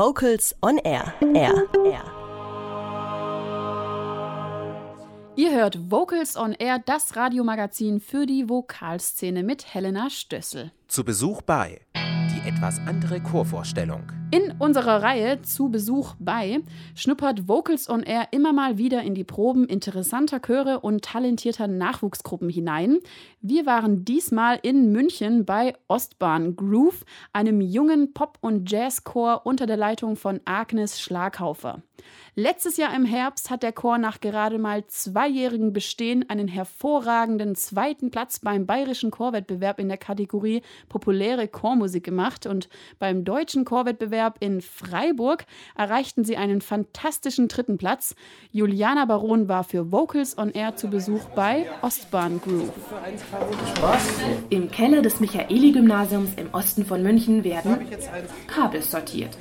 Vocals on Air. Air. Air. Ihr hört Vocals on Air, das Radiomagazin für die Vokalszene mit Helena Stössel. Zu Besuch bei die etwas andere Chorvorstellung. In unserer Reihe Zu Besuch bei schnuppert Vocals on Air immer mal wieder in die Proben interessanter Chöre und talentierter Nachwuchsgruppen hinein. Wir waren diesmal in München bei Ostbahn Groove, einem jungen Pop- und Jazzchor unter der Leitung von Agnes Schlaghaufer. Letztes Jahr im Herbst hat der Chor nach gerade mal zweijährigem Bestehen einen hervorragenden zweiten Platz beim Bayerischen Chorwettbewerb in der Kategorie Populäre Chormusik gemacht und beim Deutschen Chorwettbewerb in Freiburg erreichten sie einen fantastischen dritten Platz. Juliana Baron war für Vocals on Air zu Besuch bei Ostbahn Groove. Im Keller des Michaeli-Gymnasiums im Osten von München werden Kabel sortiert.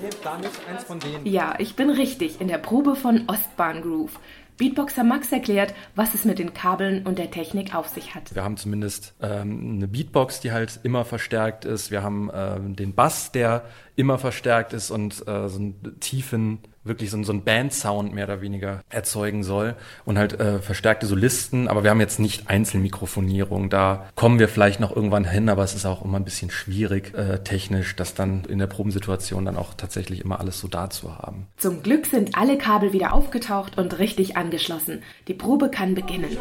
Ja, ich bin richtig in der Probe von Ostbahn Groove. Beatboxer Max erklärt, was es mit den Kabeln und der Technik auf sich hat. Wir haben zumindest ähm, eine Beatbox, die halt immer verstärkt ist. Wir haben ähm, den Bass, der immer verstärkt ist und äh, so einen tiefen wirklich so, so ein Band-Sound mehr oder weniger erzeugen soll und halt äh, verstärkte Solisten, aber wir haben jetzt nicht Einzelmikrofonierung. Da kommen wir vielleicht noch irgendwann hin, aber es ist auch immer ein bisschen schwierig äh, technisch, das dann in der Probensituation dann auch tatsächlich immer alles so da zu haben. Zum Glück sind alle Kabel wieder aufgetaucht und richtig angeschlossen. Die Probe kann beginnen.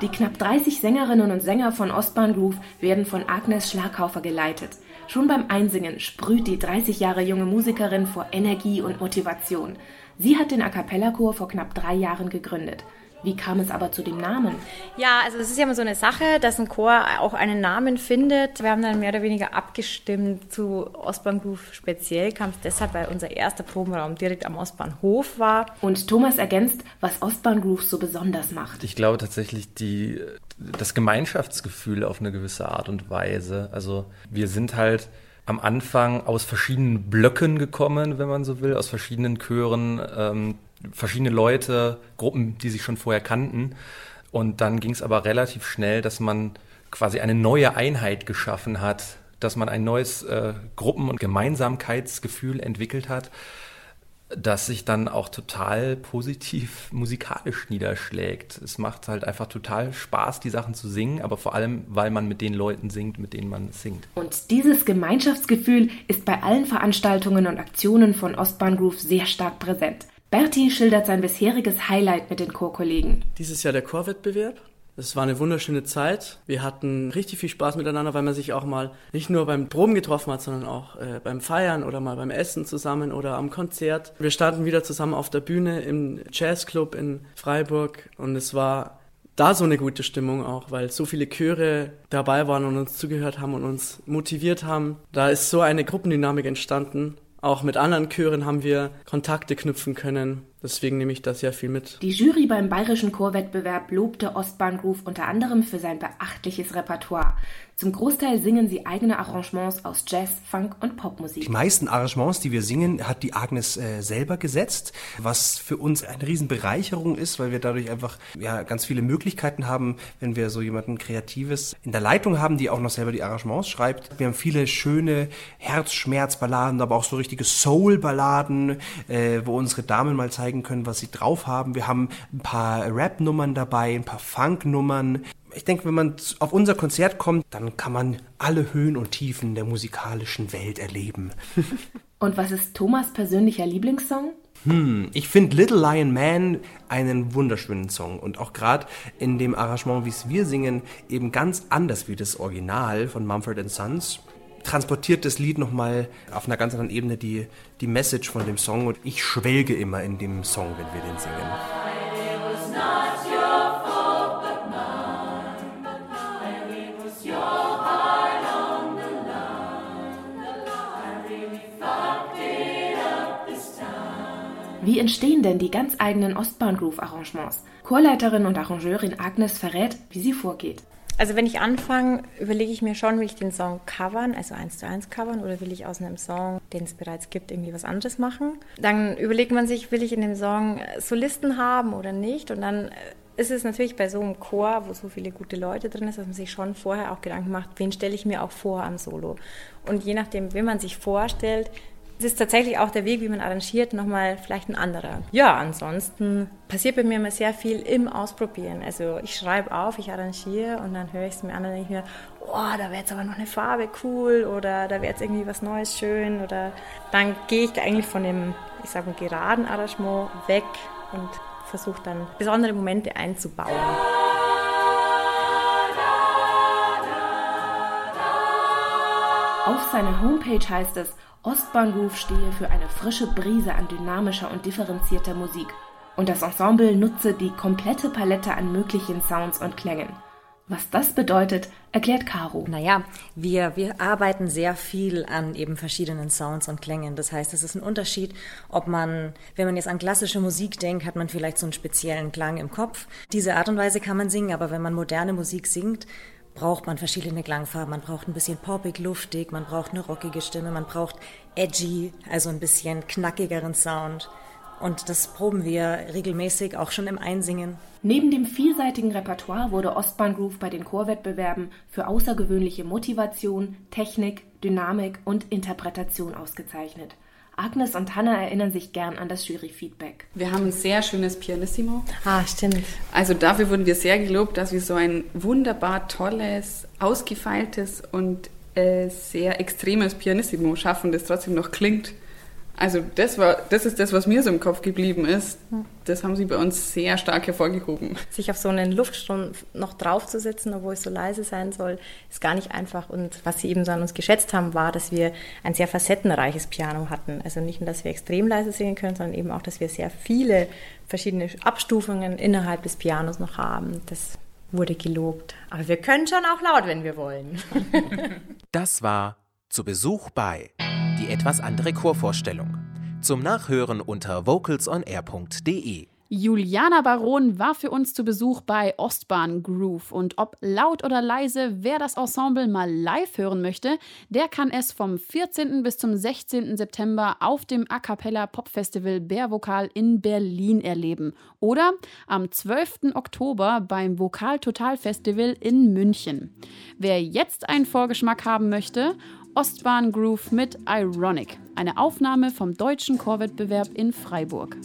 Die knapp 30 Sängerinnen und Sänger von Ostbahn Groove werden von Agnes Schlaghaufer geleitet. Schon beim Einsingen sprüht die 30 Jahre junge Musikerin vor Energie und Motivation. Sie hat den A cappella-Chor vor knapp drei Jahren gegründet. Wie kam es aber zu dem Namen? Ja, also es ist ja immer so eine Sache, dass ein Chor auch einen Namen findet. Wir haben dann mehr oder weniger abgestimmt zu Ostbahn Groove speziell, kam es deshalb, weil unser erster Probenraum direkt am Ostbahnhof war. Und Thomas ergänzt, was Ostbahn Groove so besonders macht. Ich glaube tatsächlich die, das Gemeinschaftsgefühl auf eine gewisse Art und Weise. Also wir sind halt am Anfang aus verschiedenen Blöcken gekommen, wenn man so will, aus verschiedenen Chören. Ähm, verschiedene Leute, Gruppen, die sich schon vorher kannten. Und dann ging es aber relativ schnell, dass man quasi eine neue Einheit geschaffen hat, dass man ein neues äh, Gruppen- und Gemeinsamkeitsgefühl entwickelt hat, das sich dann auch total positiv musikalisch niederschlägt. Es macht halt einfach total Spaß, die Sachen zu singen, aber vor allem, weil man mit den Leuten singt, mit denen man singt. Und dieses Gemeinschaftsgefühl ist bei allen Veranstaltungen und Aktionen von Ostbahn Groove sehr stark präsent. Berti schildert sein bisheriges Highlight mit den Chorkollegen. Dieses Jahr der Chorwettbewerb. Es war eine wunderschöne Zeit. Wir hatten richtig viel Spaß miteinander, weil man sich auch mal nicht nur beim Proben getroffen hat, sondern auch äh, beim Feiern oder mal beim Essen zusammen oder am Konzert. Wir standen wieder zusammen auf der Bühne im Jazzclub in Freiburg und es war da so eine gute Stimmung auch, weil so viele Chöre dabei waren und uns zugehört haben und uns motiviert haben. Da ist so eine Gruppendynamik entstanden auch mit anderen Chören haben wir Kontakte knüpfen können. Deswegen nehme ich das sehr viel mit. Die Jury beim Bayerischen Chorwettbewerb lobte Ostbahn Groove unter anderem für sein beachtliches Repertoire. Zum Großteil singen sie eigene Arrangements aus Jazz, Funk und Popmusik. Die meisten Arrangements, die wir singen, hat die Agnes äh, selber gesetzt, was für uns eine Riesenbereicherung ist, weil wir dadurch einfach ja, ganz viele Möglichkeiten haben, wenn wir so jemanden Kreatives in der Leitung haben, die auch noch selber die Arrangements schreibt. Wir haben viele schöne Herzschmerzballaden, aber auch so richtige Soul-Balladen, äh, wo unsere Damen mal zeigen können, was sie drauf haben. Wir haben ein paar Rap-Nummern dabei, ein paar Funk-Nummern ich denke, wenn man auf unser Konzert kommt, dann kann man alle Höhen und Tiefen der musikalischen Welt erleben. und was ist Thomas persönlicher Lieblingssong? Hm, ich finde Little Lion Man einen wunderschönen Song und auch gerade in dem Arrangement, wie es wir singen, eben ganz anders wie das Original von Mumford Sons transportiert das Lied nochmal auf einer ganz anderen Ebene die, die Message von dem Song und ich schwelge immer in dem Song, wenn wir den singen. Wie entstehen denn die ganz eigenen Ostbahn-Groove-Arrangements? Chorleiterin und Arrangeurin Agnes verrät, wie sie vorgeht. Also wenn ich anfange, überlege ich mir schon, will ich den Song covern, also eins zu eins covern, oder will ich aus einem Song, den es bereits gibt, irgendwie was anderes machen. Dann überlegt man sich, will ich in dem Song Solisten haben oder nicht? Und dann ist es natürlich bei so einem Chor, wo so viele gute Leute drin ist, dass man sich schon vorher auch Gedanken macht, wen stelle ich mir auch vor am Solo. Und je nachdem, wen man sich vorstellt, es ist tatsächlich auch der Weg, wie man arrangiert, nochmal vielleicht ein anderer. Ja, ansonsten passiert bei mir immer sehr viel im Ausprobieren. Also ich schreibe auf, ich arrangiere und dann höre ich es mir an und denke mir, oh, da wäre jetzt aber noch eine Farbe cool oder da wäre jetzt irgendwie was Neues schön oder dann gehe ich eigentlich von dem, ich sage mal, geraden Arrangement weg und versuche dann besondere Momente einzubauen. Auf seiner Homepage heißt es, Ostbahnhof stehe für eine frische Brise an dynamischer und differenzierter Musik und das Ensemble nutze die komplette Palette an möglichen Sounds und Klängen. Was das bedeutet, erklärt Caro. Naja, wir, wir arbeiten sehr viel an eben verschiedenen Sounds und Klängen. Das heißt, es ist ein Unterschied, ob man, wenn man jetzt an klassische Musik denkt, hat man vielleicht so einen speziellen Klang im Kopf. Diese Art und Weise kann man singen, aber wenn man moderne Musik singt, braucht man verschiedene Klangfarben. Man braucht ein bisschen poppig, luftig, man braucht eine rockige Stimme, man braucht edgy, also ein bisschen knackigeren Sound. Und das proben wir regelmäßig auch schon im Einsingen. Neben dem vielseitigen Repertoire wurde Ostbahngroove bei den Chorwettbewerben für außergewöhnliche Motivation, Technik, Dynamik und Interpretation ausgezeichnet. Agnes und Hanna erinnern sich gern an das Jury-Feedback. Wir haben ein sehr schönes Pianissimo. Ah, stimmt. Also dafür wurden wir sehr gelobt, dass wir so ein wunderbar tolles, ausgefeiltes und äh, sehr extremes Pianissimo schaffen, das trotzdem noch klingt. Also das war, das ist das, was mir so im Kopf geblieben ist. Das haben sie bei uns sehr stark hervorgehoben. Sich auf so einen Luftstrom noch draufzusetzen, obwohl es so leise sein soll, ist gar nicht einfach. Und was sie eben so an uns geschätzt haben, war, dass wir ein sehr facettenreiches Piano hatten. Also nicht nur, dass wir extrem leise singen können, sondern eben auch, dass wir sehr viele verschiedene Abstufungen innerhalb des Pianos noch haben. Das wurde gelobt. Aber wir können schon auch laut, wenn wir wollen. Das war zu Besuch bei die etwas andere Chorvorstellung. Zum Nachhören unter vocalsonair.de. Juliana Baron war für uns zu Besuch bei Ostbahn Groove. Und ob laut oder leise, wer das Ensemble mal live hören möchte, der kann es vom 14. bis zum 16. September auf dem A Cappella Pop Festival Bärvokal in Berlin erleben. Oder am 12. Oktober beim Vokal Total Festival in München. Wer jetzt einen Vorgeschmack haben möchte, Ostbahn Groove mit Ironic, eine Aufnahme vom deutschen Chorwettbewerb in Freiburg.